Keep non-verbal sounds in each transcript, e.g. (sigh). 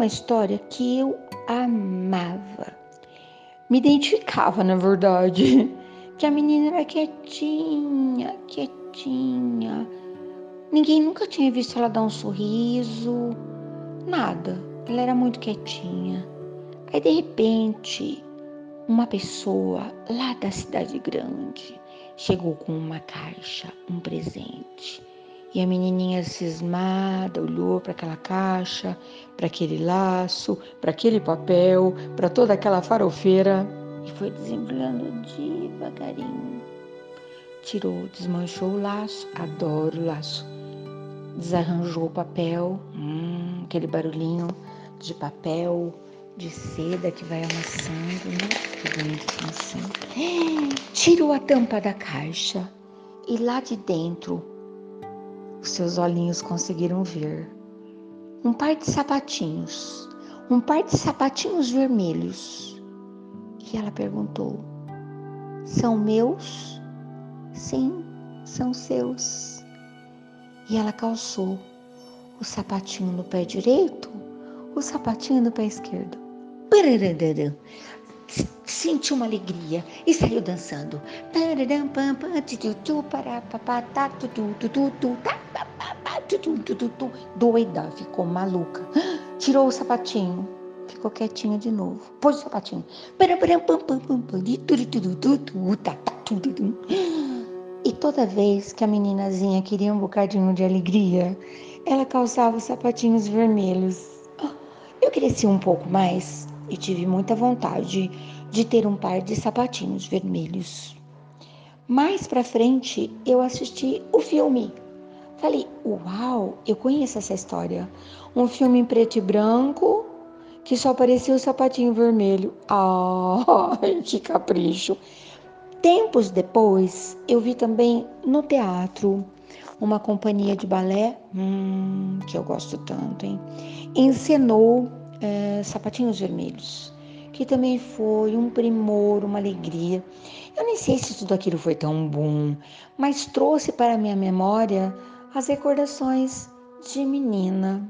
uma história que eu amava. Me identificava, na verdade. (laughs) Que a menina era quietinha, quietinha. Ninguém nunca tinha visto ela dar um sorriso, nada. Ela era muito quietinha. Aí de repente, uma pessoa lá da cidade grande chegou com uma caixa, um presente. E a menininha cismada olhou para aquela caixa, para aquele laço, para aquele papel, para toda aquela farofeira e foi desembrulhando devagarinho. Tirou, desmanchou o laço, adoro o laço. Desarranjou o papel, hum, aquele barulhinho de papel, de seda que vai amassando, né? Que bonito assim. (gasps) Tirou a tampa da caixa e lá de dentro os seus olhinhos conseguiram ver um par de sapatinhos, um par de sapatinhos vermelhos. E ela perguntou: São meus? Sim, são seus. E ela calçou o sapatinho no pé direito, o sapatinho no pé esquerdo. Sentiu uma alegria e saiu dançando doida, ficou maluca. Tirou o sapatinho, ficou quietinha de novo. Pôs o sapatinho. E toda vez que a meninazinha queria um bocadinho de alegria, ela calçava os sapatinhos vermelhos. Eu cresci um pouco mais e tive muita vontade de ter um par de sapatinhos vermelhos. Mais para frente, eu assisti o filme Falei, uau, eu conheço essa história. Um filme em preto e branco que só aparecia o sapatinho vermelho. (laughs) Ai, que capricho. Tempos depois, eu vi também no teatro uma companhia de balé, hum, que eu gosto tanto, hein? Encenou é, Sapatinhos Vermelhos, que também foi um primor, uma alegria. Eu nem sei se tudo aquilo foi tão bom, mas trouxe para minha memória as recordações de menina.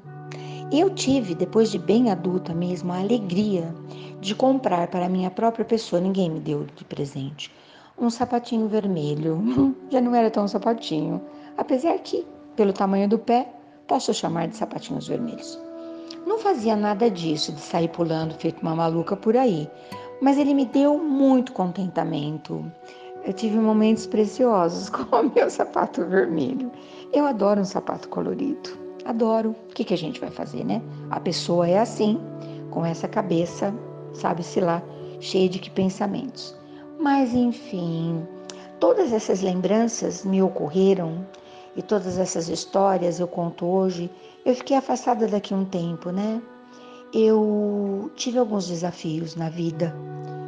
Eu tive, depois de bem adulta mesmo, a alegria de comprar para minha própria pessoa, ninguém me deu de presente, um sapatinho vermelho. (laughs) Já não era tão sapatinho, apesar que, pelo tamanho do pé, posso chamar de sapatinhos vermelhos. Não fazia nada disso, de sair pulando feito uma maluca por aí, mas ele me deu muito contentamento. Eu tive momentos preciosos (laughs) com o meu sapato vermelho. Eu adoro um sapato colorido. Adoro. O que, que a gente vai fazer, né? A pessoa é assim, com essa cabeça, sabe-se lá, cheia de que pensamentos. Mas, enfim, todas essas lembranças me ocorreram e todas essas histórias eu conto hoje. Eu fiquei afastada daqui um tempo, né? Eu tive alguns desafios na vida,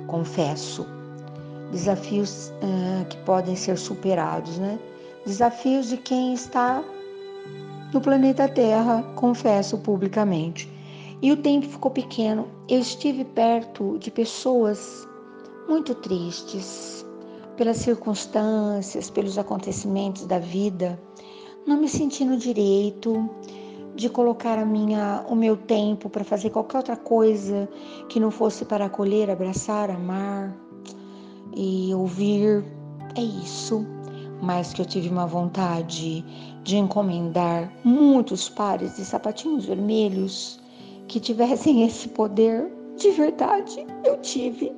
confesso desafios uh, que podem ser superados, né? Desafios de quem está no planeta Terra, confesso publicamente. E o tempo ficou pequeno. Eu estive perto de pessoas muito tristes pelas circunstâncias, pelos acontecimentos da vida, não me sentindo direito de colocar a minha, o meu tempo para fazer qualquer outra coisa que não fosse para acolher, abraçar, amar, e ouvir é isso, mas que eu tive uma vontade de encomendar muitos pares de sapatinhos vermelhos que tivessem (laughs) esse poder de verdade. Eu tive.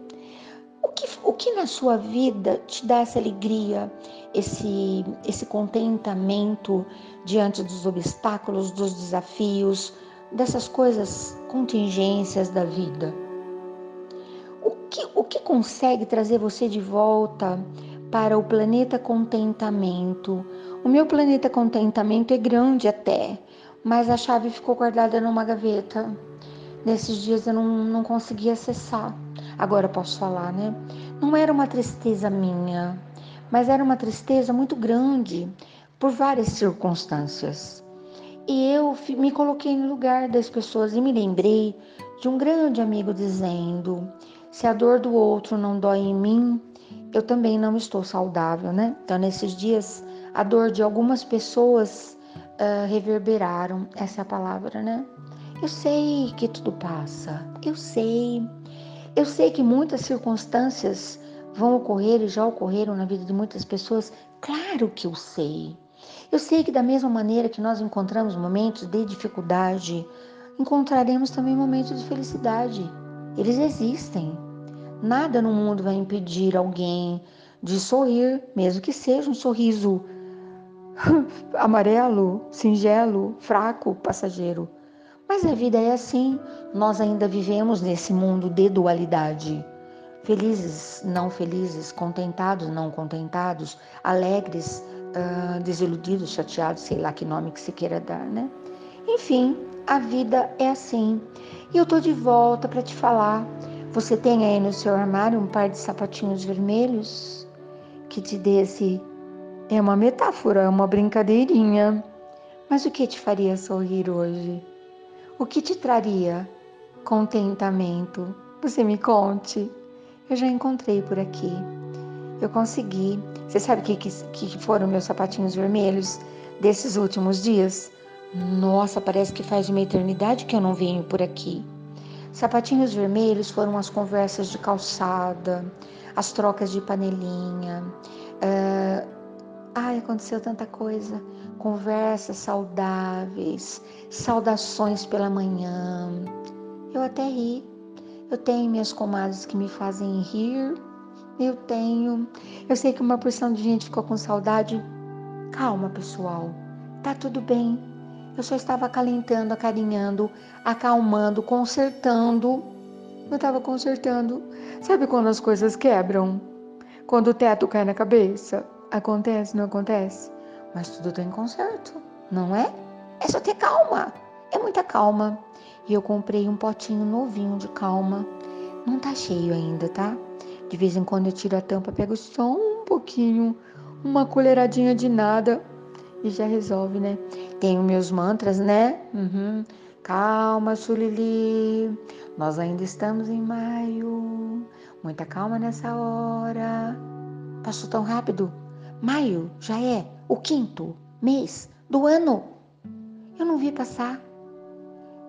O que, o que na sua vida te dá essa alegria, esse, esse contentamento diante dos obstáculos, dos desafios, dessas coisas, contingências da vida? que, o que consegue trazer você de volta para o planeta contentamento? O meu planeta contentamento é grande até, mas a chave ficou guardada numa gaveta. Nesses dias eu não, não consegui acessar. Agora posso falar, né? Não era uma tristeza minha, mas era uma tristeza muito grande por várias circunstâncias. E eu me coloquei no lugar das pessoas e me lembrei de um grande amigo dizendo: se a dor do outro não dói em mim, eu também não estou saudável, né? Então, nesses dias, a dor de algumas pessoas uh, reverberaram, essa é a palavra, né? Eu sei que tudo passa. Eu sei. Eu sei que muitas circunstâncias vão ocorrer e já ocorreram na vida de muitas pessoas. Claro que eu sei. Eu sei que da mesma maneira que nós encontramos momentos de dificuldade, encontraremos também momentos de felicidade. Eles existem. Nada no mundo vai impedir alguém de sorrir, mesmo que seja um sorriso (laughs) amarelo, singelo, fraco, passageiro. Mas a vida é assim. Nós ainda vivemos nesse mundo de dualidade. Felizes, não felizes, contentados, não contentados, alegres, uh, desiludidos, chateados, sei lá que nome que se queira dar, né? Enfim, a vida é assim. E eu tô de volta para te falar. Você tem aí no seu armário um par de sapatinhos vermelhos que te dê esse. É uma metáfora, é uma brincadeirinha. Mas o que te faria sorrir hoje? O que te traria contentamento? Você me conte. Eu já encontrei por aqui. Eu consegui. Você sabe o que, que, que foram meus sapatinhos vermelhos desses últimos dias? Nossa, parece que faz uma eternidade que eu não venho por aqui. Sapatinhos vermelhos foram as conversas de calçada, as trocas de panelinha. Ai, aconteceu tanta coisa. Conversas saudáveis, saudações pela manhã. Eu até ri. Eu tenho minhas comadres que me fazem rir. Eu tenho. Eu sei que uma porção de gente ficou com saudade. Calma, pessoal. Tá tudo bem eu só estava acalentando, acarinhando, acalmando, consertando. Eu estava consertando. Sabe quando as coisas quebram? Quando o teto cai na cabeça? Acontece, não acontece? Mas tudo tem conserto, não é? É só ter calma. É muita calma. E eu comprei um potinho novinho de calma. Não tá cheio ainda, tá? De vez em quando eu tiro a tampa, pego só um pouquinho, uma colheradinha de nada e já resolve, né? Tenho meus mantras, né? Uhum. Calma, Sulili. Nós ainda estamos em maio. Muita calma nessa hora. Passou tão rápido. Maio já é o quinto mês do ano. Eu não vi passar.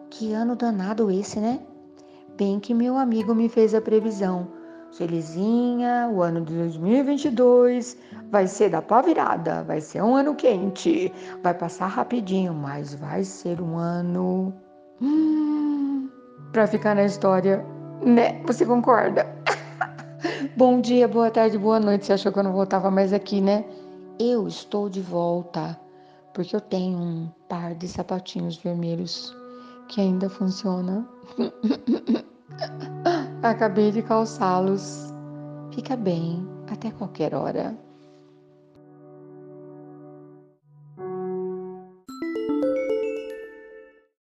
Que ano danado esse, né? Bem que meu amigo me fez a previsão. Felizinha, o ano de 2022 vai ser da pá virada, vai ser um ano quente, vai passar rapidinho, mas vai ser um ano hum, para ficar na história, né? Você concorda? Bom dia, boa tarde, boa noite. Você achou que eu não voltava mais aqui, né? Eu estou de volta porque eu tenho um par de sapatinhos vermelhos que ainda funciona. (laughs) Acabei de calçá-los. Fica bem até qualquer hora.